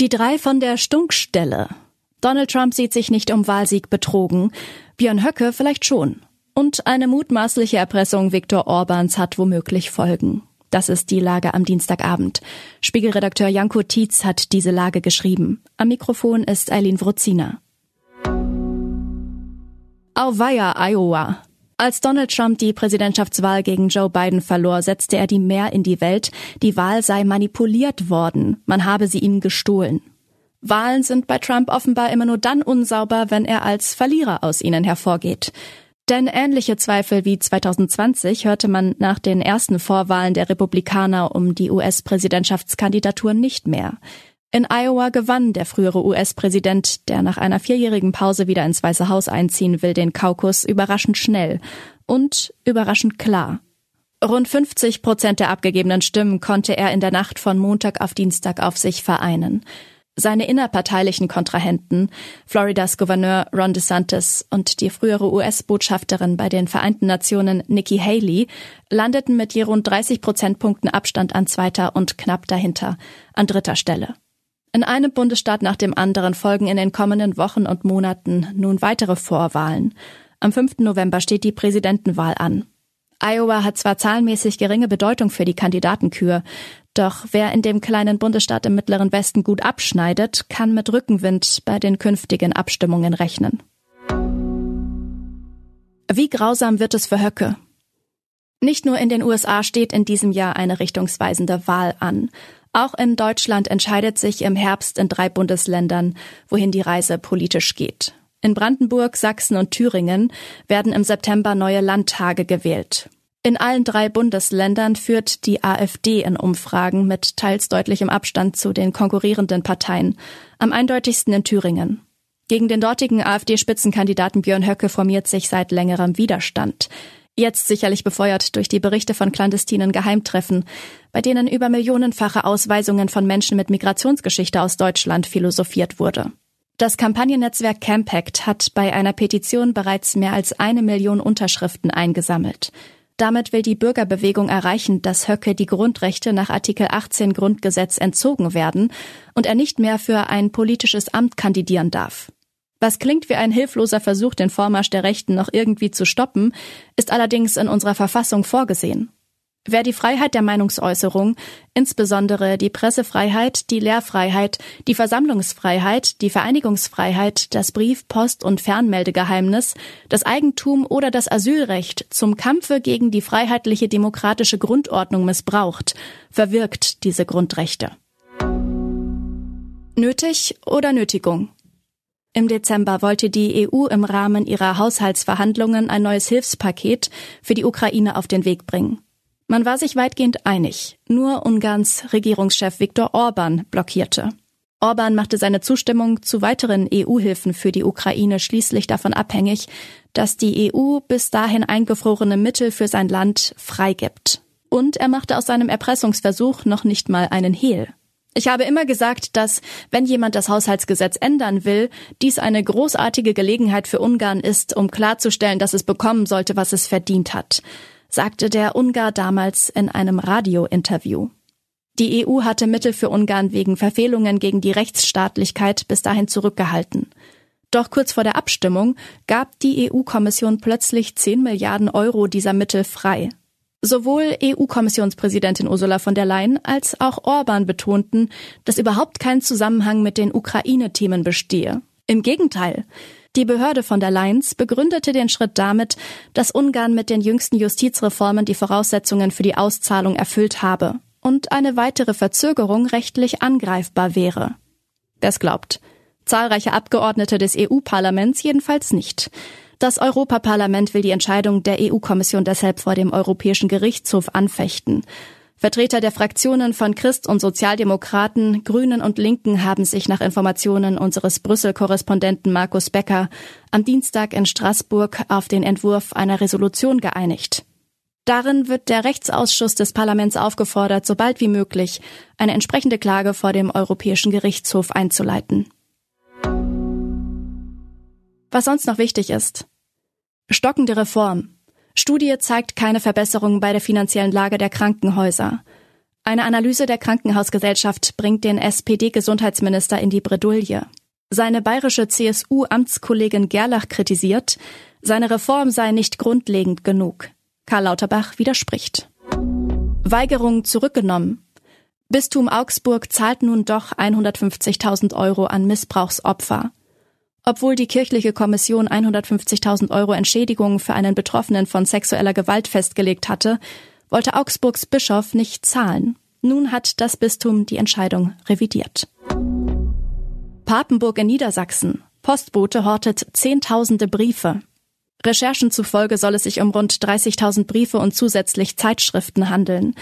Die drei von der Stunkstelle. Donald Trump sieht sich nicht um Wahlsieg betrogen. Björn Höcke vielleicht schon. Und eine mutmaßliche Erpressung Viktor Orbans hat womöglich Folgen. Das ist die Lage am Dienstagabend. Spiegelredakteur Janko Tietz hat diese Lage geschrieben. Am Mikrofon ist Eileen Wruzina. Auweia, Iowa. Als Donald Trump die Präsidentschaftswahl gegen Joe Biden verlor, setzte er die Mehr in die Welt, die Wahl sei manipuliert worden, man habe sie ihm gestohlen. Wahlen sind bei Trump offenbar immer nur dann unsauber, wenn er als Verlierer aus ihnen hervorgeht. Denn ähnliche Zweifel wie 2020 hörte man nach den ersten Vorwahlen der Republikaner um die US-Präsidentschaftskandidatur nicht mehr. In Iowa gewann der frühere US-Präsident, der nach einer vierjährigen Pause wieder ins Weiße Haus einziehen will, den Kaukus überraschend schnell und überraschend klar. Rund 50 Prozent der abgegebenen Stimmen konnte er in der Nacht von Montag auf Dienstag auf sich vereinen. Seine innerparteilichen Kontrahenten, Floridas Gouverneur Ron DeSantis und die frühere US-Botschafterin bei den Vereinten Nationen Nikki Haley, landeten mit je rund 30 Prozentpunkten Abstand an zweiter und knapp dahinter an dritter Stelle. In einem Bundesstaat nach dem anderen folgen in den kommenden Wochen und Monaten nun weitere Vorwahlen. Am 5. November steht die Präsidentenwahl an. Iowa hat zwar zahlenmäßig geringe Bedeutung für die Kandidatenkür, doch wer in dem kleinen Bundesstaat im mittleren Westen gut abschneidet, kann mit Rückenwind bei den künftigen Abstimmungen rechnen. Wie grausam wird es für Höcke? Nicht nur in den USA steht in diesem Jahr eine richtungsweisende Wahl an. Auch in Deutschland entscheidet sich im Herbst in drei Bundesländern, wohin die Reise politisch geht. In Brandenburg, Sachsen und Thüringen werden im September neue Landtage gewählt. In allen drei Bundesländern führt die AfD in Umfragen mit teils deutlichem Abstand zu den konkurrierenden Parteien, am eindeutigsten in Thüringen. Gegen den dortigen AfD-Spitzenkandidaten Björn Höcke formiert sich seit längerem Widerstand. Jetzt sicherlich befeuert durch die Berichte von clandestinen Geheimtreffen, bei denen über millionenfache Ausweisungen von Menschen mit Migrationsgeschichte aus Deutschland philosophiert wurde. Das Kampagnennetzwerk Campact hat bei einer Petition bereits mehr als eine Million Unterschriften eingesammelt. Damit will die Bürgerbewegung erreichen, dass Höcke die Grundrechte nach Artikel 18 Grundgesetz entzogen werden und er nicht mehr für ein politisches Amt kandidieren darf. Was klingt wie ein hilfloser Versuch, den Vormarsch der Rechten noch irgendwie zu stoppen, ist allerdings in unserer Verfassung vorgesehen. Wer die Freiheit der Meinungsäußerung, insbesondere die Pressefreiheit, die Lehrfreiheit, die Versammlungsfreiheit, die Vereinigungsfreiheit, das Brief-, Post- und Fernmeldegeheimnis, das Eigentum oder das Asylrecht zum Kampfe gegen die freiheitliche demokratische Grundordnung missbraucht, verwirkt diese Grundrechte. Nötig oder Nötigung? Im Dezember wollte die EU im Rahmen ihrer Haushaltsverhandlungen ein neues Hilfspaket für die Ukraine auf den Weg bringen. Man war sich weitgehend einig, nur Ungarns Regierungschef Viktor Orban blockierte. Orban machte seine Zustimmung zu weiteren EU-Hilfen für die Ukraine schließlich davon abhängig, dass die EU bis dahin eingefrorene Mittel für sein Land freigibt. Und er machte aus seinem Erpressungsversuch noch nicht mal einen Hehl. Ich habe immer gesagt, dass, wenn jemand das Haushaltsgesetz ändern will, dies eine großartige Gelegenheit für Ungarn ist, um klarzustellen, dass es bekommen sollte, was es verdient hat, sagte der Ungar damals in einem Radiointerview. Die EU hatte Mittel für Ungarn wegen Verfehlungen gegen die Rechtsstaatlichkeit bis dahin zurückgehalten. Doch kurz vor der Abstimmung gab die EU-Kommission plötzlich 10 Milliarden Euro dieser Mittel frei. Sowohl EU-Kommissionspräsidentin Ursula von der Leyen als auch Orban betonten, dass überhaupt kein Zusammenhang mit den Ukraine-Themen bestehe. Im Gegenteil. Die Behörde von der Leyen begründete den Schritt damit, dass Ungarn mit den jüngsten Justizreformen die Voraussetzungen für die Auszahlung erfüllt habe und eine weitere Verzögerung rechtlich angreifbar wäre. Das glaubt. Zahlreiche Abgeordnete des EU-Parlaments jedenfalls nicht. Das Europaparlament will die Entscheidung der EU-Kommission deshalb vor dem Europäischen Gerichtshof anfechten. Vertreter der Fraktionen von Christ- und Sozialdemokraten, Grünen und Linken haben sich nach Informationen unseres Brüssel-Korrespondenten Markus Becker am Dienstag in Straßburg auf den Entwurf einer Resolution geeinigt. Darin wird der Rechtsausschuss des Parlaments aufgefordert, sobald wie möglich eine entsprechende Klage vor dem Europäischen Gerichtshof einzuleiten. Was sonst noch wichtig ist. Stockende Reform. Studie zeigt keine Verbesserung bei der finanziellen Lage der Krankenhäuser. Eine Analyse der Krankenhausgesellschaft bringt den SPD-Gesundheitsminister in die Bredouille. Seine bayerische CSU-Amtskollegin Gerlach kritisiert, seine Reform sei nicht grundlegend genug. Karl Lauterbach widerspricht. Weigerung zurückgenommen. Bistum Augsburg zahlt nun doch 150.000 Euro an Missbrauchsopfer. Obwohl die kirchliche Kommission 150.000 Euro Entschädigung für einen Betroffenen von sexueller Gewalt festgelegt hatte, wollte Augsburgs Bischof nicht zahlen. Nun hat das Bistum die Entscheidung revidiert. Papenburg in Niedersachsen. Postbote hortet Zehntausende Briefe. Recherchen zufolge soll es sich um rund 30.000 Briefe und zusätzlich Zeitschriften handeln.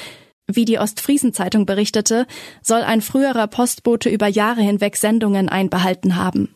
Wie die Ostfriesenzeitung berichtete, soll ein früherer Postbote über Jahre hinweg Sendungen einbehalten haben.